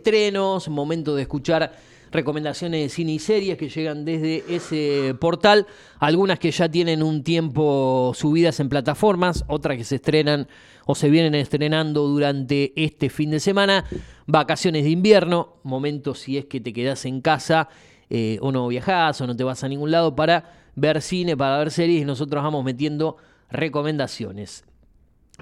estrenos, momento de escuchar recomendaciones de cine y series que llegan desde ese portal, algunas que ya tienen un tiempo subidas en plataformas, otras que se estrenan o se vienen estrenando durante este fin de semana, vacaciones de invierno, momento si es que te quedas en casa eh, o no viajás o no te vas a ningún lado para ver cine, para ver series y nosotros vamos metiendo recomendaciones.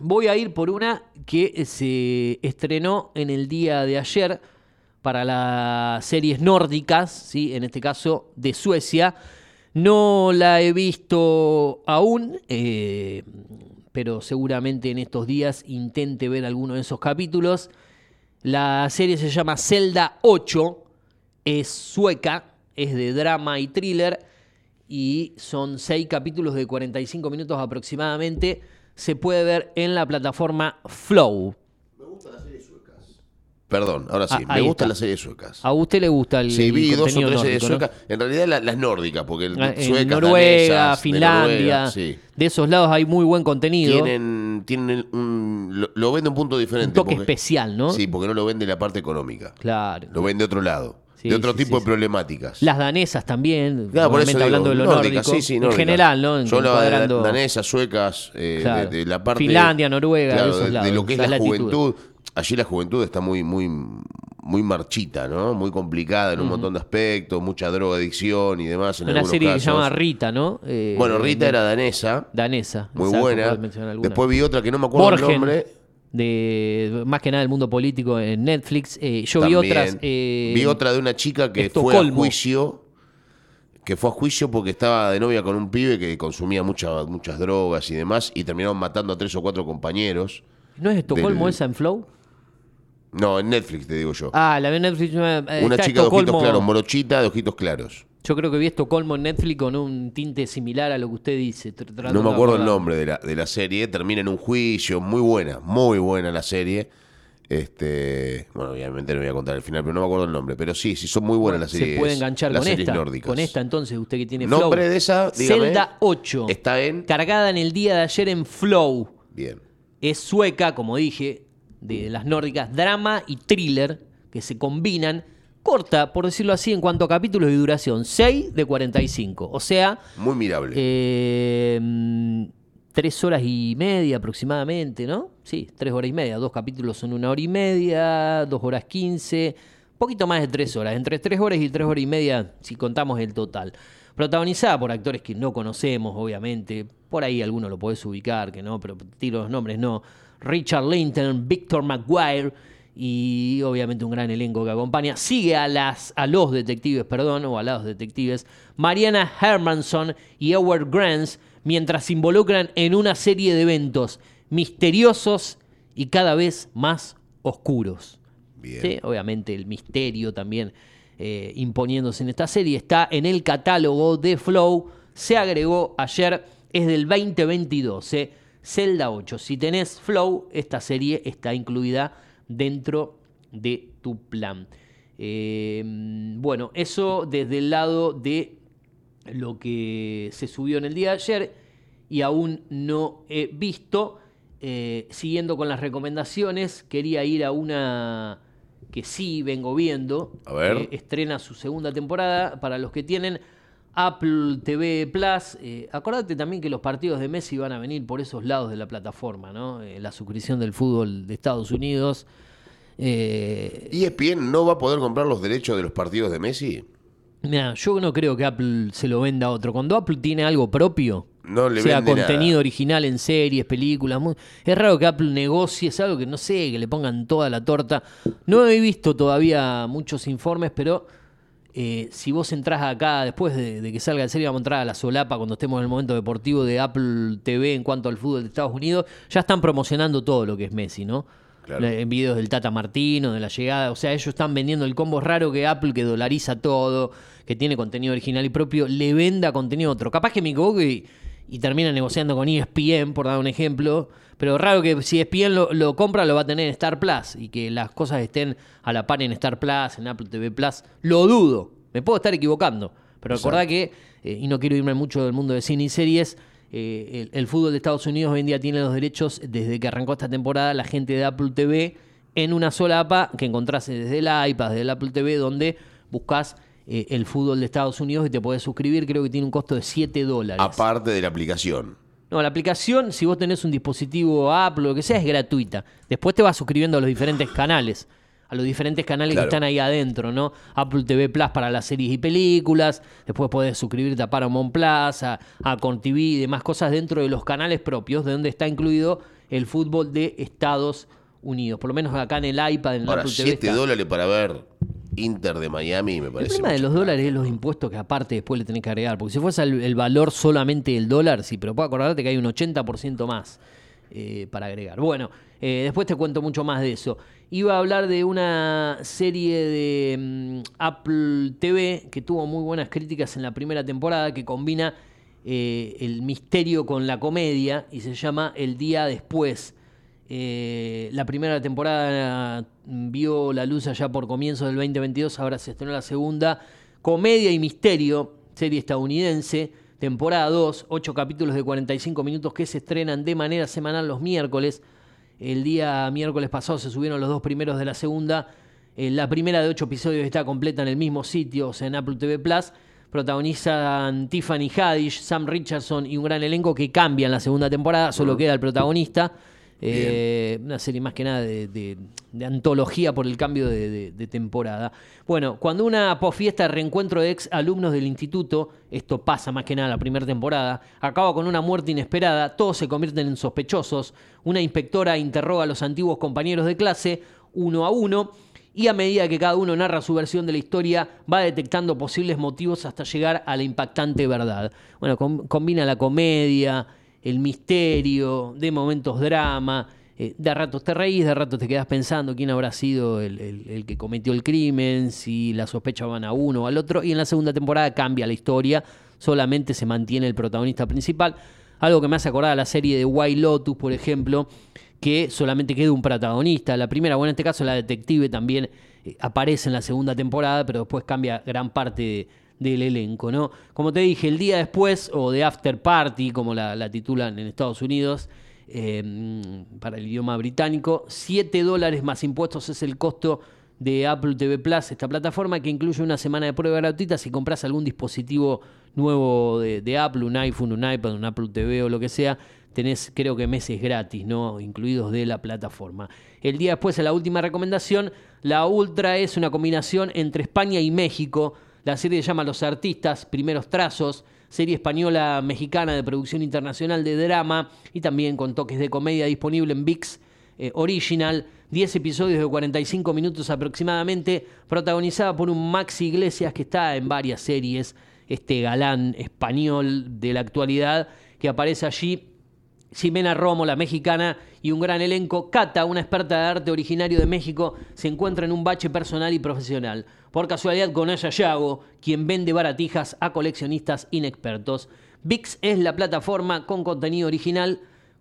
Voy a ir por una que se estrenó en el día de ayer para las series nórdicas, ¿sí? en este caso de Suecia. No la he visto aún, eh, pero seguramente en estos días intente ver alguno de esos capítulos. La serie se llama Zelda 8, es sueca, es de drama y thriller y son seis capítulos de 45 minutos aproximadamente se puede ver en la plataforma Flow. Me gustan las series suecas. Perdón, ahora sí, Ah, me ahí gustan está. las series suecas. ¿A usted le gusta el, Sí, el vi dos o contenido tres series no? suecas. En realidad la- las nórdicas, porque el Ah, En suecas, Noruega, danesas, de Finlandia, Noruega, sí. de esos lados hay muy buen contenido. Tienen, tienen un, lo, lo vende un punto un diferente. toque porque- especial, ¿no? Sí, porque no lo vende la parte económica. Claro. Lo vende de otro lado. Sí, de otro sí, tipo sí, de problemáticas. Las danesas también, Claro, por eso digo, hablando de lo nórdicas, nórdico. en nórdicas. general, ¿no? En- encuadrando- danesas, suecas, eh, Claro. de, de la parte... Finlandia, Noruega, de claro, esos de, lo que es la juventud. Allí la juventud está muy, muy, muy marchita, ¿no? Muy complicada en un montón de aspectos, mucha drogadicción y demás en Una serie que se llama Rita, ¿no? Eh, Bueno, Rita era danesa, danesa. muy buena. Después vi otra que no me acuerdo el Borgen, nombre. De más que nada del mundo político en Netflix. Eh, yo vi otras. eh, Vi otra de una chica que fue a juicio. Que fue a juicio porque estaba de novia con un pibe que consumía mucha- muchas drogas y demás. Y terminaron matando a tres o cuatro compañeros. ¿No es Estocolmo del- esa en Flow? No, en Netflix te digo yo. Ah, la vi en Netflix. eh, una chica de ojitos claros, morochita de ojitos claros. Yo creo que vi Estocolmo en Netflix con un tinte similar a lo que usted dice. No me acuerdo el nombre de la, de la serie. Termina en un juicio. Muy buena, muy buena la serie. Este, bueno, obviamente no voy a contar el final, pero no me acuerdo el nombre. Pero sí, sí, son muy buenas las series. Se puede enganchar las con series esta. nórdicas. Con esta entonces, usted que tiene Nombre Flow. de esa, dígame. Zelda 8. Está en. Cargada en el día de ayer en Flow. Bien. Es sueca, como dije, de las nórdicas, drama y thriller que se combinan. Corta, por decirlo así, en cuanto a capítulos y duración. 6 de 45. O sea, Muy mirable. eh, mm, tres horas y media aproximadamente, ¿no? Sí, tres horas y media. Dos capítulos son una hora y media, dos horas quince, poquito más de tres horas. Entre tres horas y tres horas y media, si contamos el total. Protagonizada por actores que no conocemos, obviamente. Por ahí alguno lo podés ubicar, que no, pero tiro los nombres, no. Richard Linton, Victor McGuire y obviamente un gran elenco que acompaña. Sigue a, las, a los detectives, perdón, o a los detectives, Mariana Hermanson y Howard Grants, mientras se involucran en una serie de eventos misteriosos y cada vez más oscuros. Bien. Sí, Obviamente el misterio también eh, imponiéndose en esta serie está en el catálogo de Flow. Se agregó ayer, es del 2022. eh, Zelda 8. Si tenés Flow, esta serie está incluida dentro de tu plan. Eh, bueno, eso desde el lado de lo que se subió en el día de ayer y aún no he visto. Eh, siguiendo con las recomendaciones, quería ir a una que sí vengo viendo. A ver. que estrena su segunda temporada. Para los que tienen Apple TV Plus, eh, acordate también que los partidos de Messi van a venir por esos lados de la plataforma, ¿no? Eh, la suscripción del fútbol de Estados Unidos. Eh, ¿ESPN no va a poder comprar los derechos de los partidos de Messi? Mira, yo no creo que Apple se lo venda a otro. Cuando Apple tiene algo propio, No le sea contenido nada. original en series, películas, mu- es raro que Apple negocie, es algo que no sé, que le pongan toda la torta. No he visto todavía muchos informes, pero eh, si vos entrás acá después de, de que salga la serie, vamos a entrar a la solapa cuando estemos en el momento deportivo de Apple TV en cuanto al fútbol de Estados Unidos, ya están promocionando todo lo que es Messi, ¿no? Claro. En videos del Tata Martino, de la llegada. O sea, ellos están vendiendo el combo raro que Apple, que dolariza todo, que tiene contenido original y propio, le venda contenido a otro. Capaz que me equivoco y, y termina negociando con ESPN, por dar un ejemplo. Pero raro que si ESPN lo, lo compra, lo va a tener en Star Plus. Y que las cosas estén a la par en Star Plus, en Apple TV Plus. Lo dudo. Me puedo estar equivocando. Pero recordá que, eh, y no quiero irme mucho del mundo de cine y series, eh, el, el fútbol de Estados Unidos hoy en día tiene los derechos desde que arrancó esta temporada la gente de Apple TV en una sola app que encontrás desde el iPad, desde el Apple TV, donde buscas eh, el fútbol de Estados Unidos y te podés suscribir. Creo que tiene un costo de 7 dólares. Aparte de la aplicación. No, la aplicación, si vos tenés un dispositivo Apple o lo que sea, es gratuita. Después te vas suscribiendo a los diferentes canales, a los diferentes canales Claro. que están ahí adentro, ¿no? Apple TV Plus para las series y películas, después podés suscribirte a Paramount Plus, a, a y demás cosas dentro de los canales propios, de donde está incluido el fútbol de Estados Unidos. Por lo menos acá en el iPad, en el Ahora, Apple TV. 7 está. dólares para ver Inter de Miami me El parece. problema de mucho los dólares es los impuestos que aparte después le tenés que agregar. Porque si fuese el, el valor solamente del dólar, sí, pero puedo acordarte que hay un 80% más eh, para agregar. Bueno, eh, después te cuento mucho más de eso. Iba a hablar de una serie de mm, Apple TV que tuvo muy buenas críticas en la primera temporada, que combina eh, el misterio con la comedia y se llama El Día Después. Eh, la primera temporada vio la luz allá por comienzos del 2022, ahora se estrenó la segunda. Comedia y misterio, serie estadounidense, temporada 2, 8 capítulos de 45 minutos que se estrenan de manera semanal los miércoles. El día miércoles pasado se subieron los dos primeros de la segunda. Eh, la primera de 8 episodios está completa en el mismo sitio, o sea, en Apple TV Plus. Protagonizan Tiffany Haddish, Sam Richardson y un gran elenco que cambia en la segunda temporada, solo queda el protagonista. Eh, una serie más que nada de, antología por el cambio de, temporada. Bueno, cuando una posfiesta reencuentro de ex alumnos del instituto, esto pasa más que nada la primera temporada, acaba con una muerte inesperada, todos se convierten en sospechosos, una inspectora interroga a los antiguos compañeros de clase, uno a uno, y a medida que cada uno narra su versión de la historia, va detectando posibles motivos hasta llegar a la impactante verdad. Bueno, com- combina la comedia, el misterio, de momentos drama, eh, de a ratos te reís, de a ratos te quedas pensando quién habrá sido el, el- el que cometió el crimen, si la sospecha van a uno o al otro, y en la segunda temporada cambia la historia, solamente se mantiene el protagonista principal. Algo que me hace acordar a la serie de White Lotus, por ejemplo, que solamente queda un protagonista. La primera, bueno, en este caso la detective también eh, aparece en la segunda temporada, pero después cambia gran parte de- del elenco, ¿no? Como te dije, el día después, o de After Party, como la, la titulan en Estados Unidos, mm, para el idioma británico, 7 dólares más impuestos es el costo de Apple TV Plus, esta plataforma que incluye una semana de prueba gratuita si compras algún dispositivo nuevo de, Apple, un iPhone, un iPad, un Apple TV o lo que sea, tenés creo que meses gratis, ¿no? Incluidos de la plataforma. El día después, la última recomendación, la Ultra es una combinación entre España y México. La serie se llama Los Artistas, Primeros Trazos, serie española mexicana de producción internacional de drama y también con toques de comedia disponible en VIX eh, Original. 10 episodios de 45 minutos aproximadamente, protagonizada por un Maxi Iglesias que está en varias series, este galán español de la actualidad que aparece allí Ximena Romo, la mexicana, y un gran elenco. Cata, una experta de arte originario de México, se encuentra en un bache personal y profesional. Por casualidad con Aya Yago, quien vende baratijas a coleccionistas inexpertos. VIX es la plataforma con contenido original.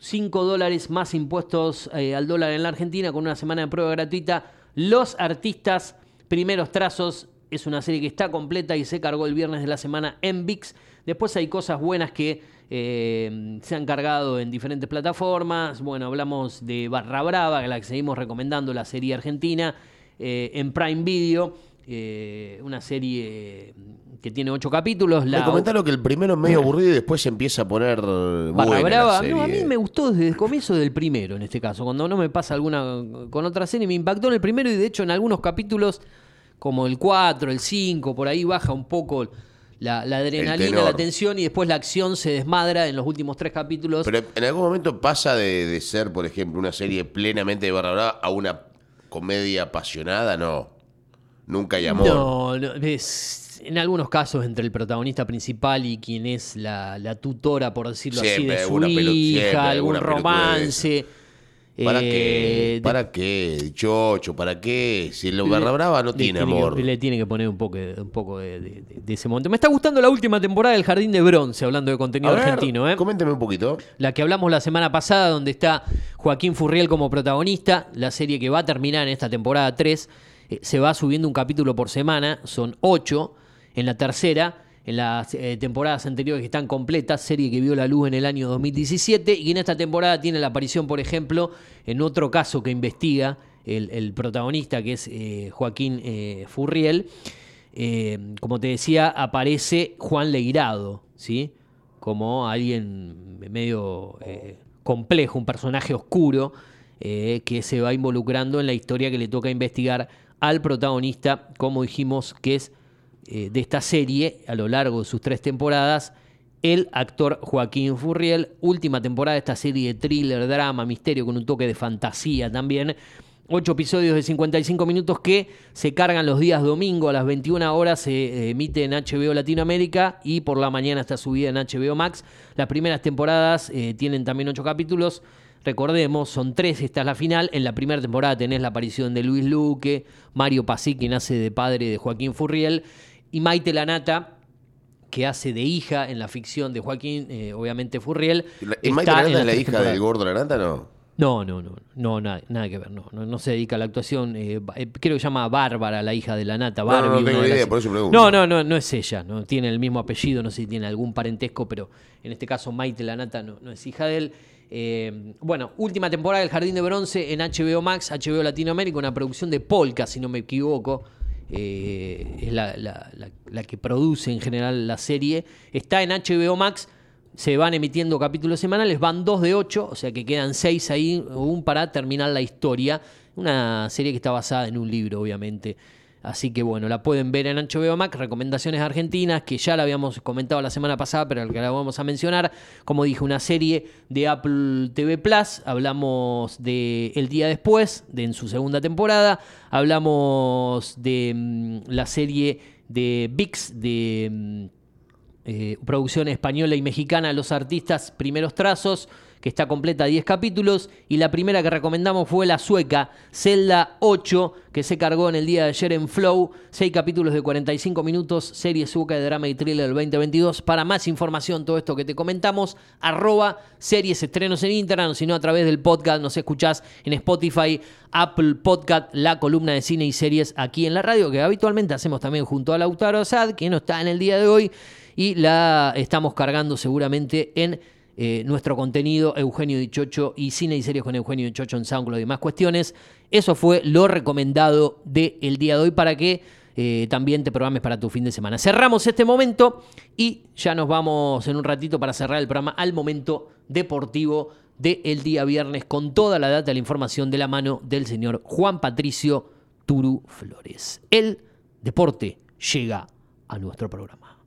5 dólares más impuestos eh, al dólar en la Argentina con una semana de prueba gratuita. Los artistas, primeros trazos, es una serie que está completa y se cargó el viernes de la semana en VIX. Después hay cosas buenas que eh, se han cargado en diferentes plataformas. Bueno, hablamos de Barra Brava, que la que seguimos recomendando, la serie argentina, eh, en Prime Video, eh, una serie que tiene ocho capítulos. Me La comentaron que el primero es medio aburrido y después se empieza a poner Barra Brava, no, a mí me gustó desde el comienzo del primero, en este caso. Cuando no me pasa alguna con otra serie, me impactó en el primero y de hecho en algunos capítulos, como el 4, el 5, por ahí baja un poco la, la adrenalina, la tensión y después la acción se desmadra en los últimos tres capítulos. Pero en algún momento pasa de, de ser, por ejemplo, una serie plenamente de barra brava a una comedia apasionada, no. Nunca hay amor. No, no, es- en algunos casos entre el protagonista principal y quien es la, la tutora, por decirlo así, de su pelu- hija, siempre algún pelotudez. ¿Para eh, qué? de- ¿Para qué? Chocho, ¿para qué? Si el barra brava no le tiene amor. le tiene que poner un poco, de, un poco de, de- de- de ese momento. Me está gustando la última temporada del Jardín de Bronce, hablando de contenido ver, argentino. ¿eh? Coménteme un poquito. La que hablamos la semana pasada, donde está Joaquín Furriel como protagonista, la serie que va a terminar en esta temporada 3, eh, se va subiendo un capítulo por semana, son 8 en la tercera, en las eh, temporadas anteriores que están completas, serie que vio la luz en el año 2017 y en esta temporada tiene la aparición, por ejemplo, en otro caso que investiga el, protagonista, que es eh, Joaquín eh, Furriel, como te decía, aparece Juan Leirado, ¿sí? Como alguien medio complejo, un personaje oscuro que se va involucrando en la historia que le toca investigar al protagonista, como dijimos, que es eh, de esta serie a lo largo de sus tres temporadas, el actor Joaquín Furriel, última temporada de esta serie de thriller, drama, misterio con un toque de fantasía también. Ocho episodios de 55 minutos que se cargan los días domingo a las 21 horas, se eh, emite en HBO Latinoamérica y por la mañana está subida en HBO Max. Las primeras temporadas eh, tienen también ocho capítulos. Recordemos, son tres, esta es la final. En la primera temporada tenés la aparición de Luis Luque, Mario Pasí, quien hace de padre de Joaquín Furriel, y Maite Lanata, que hace de hija en la ficción de Joaquín, eh, obviamente Furriel. ¿Y la- ¿Y está Maite es la hija del gordo Laranda no? No, no, no, no, nada, nada que ver, no, no, no se dedica a la actuación, eh, eh, creo que se llama Bárbara, la hija de la nata, No, no, Barbie. no tengo idea, las- por eso pregunto. No, no, no, no es ella, no tiene el mismo apellido, no sé si tiene algún parentesco, pero en este caso Maite la nata no, no es hija de él. Eh, bueno, última temporada del Jardín de Bronce en HBO Max, HBO Latinoamérica, una producción de Polka, si no me equivoco. Eh, es la, la- la- la que produce en general la serie. Está en HBO Max se van emitiendo capítulos semanales, van dos de ocho, o sea que quedan seis ahí aún para terminar la historia. Una serie que está basada en un libro, obviamente. Así que bueno, la pueden ver en HBO Max, recomendaciones argentinas, que ya la habíamos comentado la semana pasada, pero que la vamos a mencionar. Como dije, una serie de Apple TV Plus. Hablamos de El Día Después, de en su segunda temporada. Hablamos de mm, la serie de VIX, de mm, eh, producción española y mexicana Los Artistas Primeros Trazos, que está completa 10 capítulos. Y la primera que recomendamos fue la sueca, Zelda 8, que se cargó en el día de ayer en Flow. 6 capítulos de 45 minutos, serie sueca de drama y thriller del 2022. Para más información, todo esto que te comentamos, arroba series estrenos en Instagram, sino a través del podcast, nos escuchás en Spotify, Apple Podcast, la columna de cine y series aquí en la radio, que habitualmente hacemos también junto a Lautaro Sad, que no está en el día de hoy y la estamos cargando seguramente en eh, nuestro contenido Eugenio Dichocho y Cine y Series con Eugenio Dichocho en SoundCloud y demás cuestiones. Eso fue lo recomendado del día de hoy para que eh, también te programes para tu fin de semana. Cerramos este momento y ya nos vamos en un ratito para cerrar el programa al momento deportivo del día viernes con toda la data y la información de la mano del señor Juan Patricio Turu Flores. El deporte llega a nuestro programa.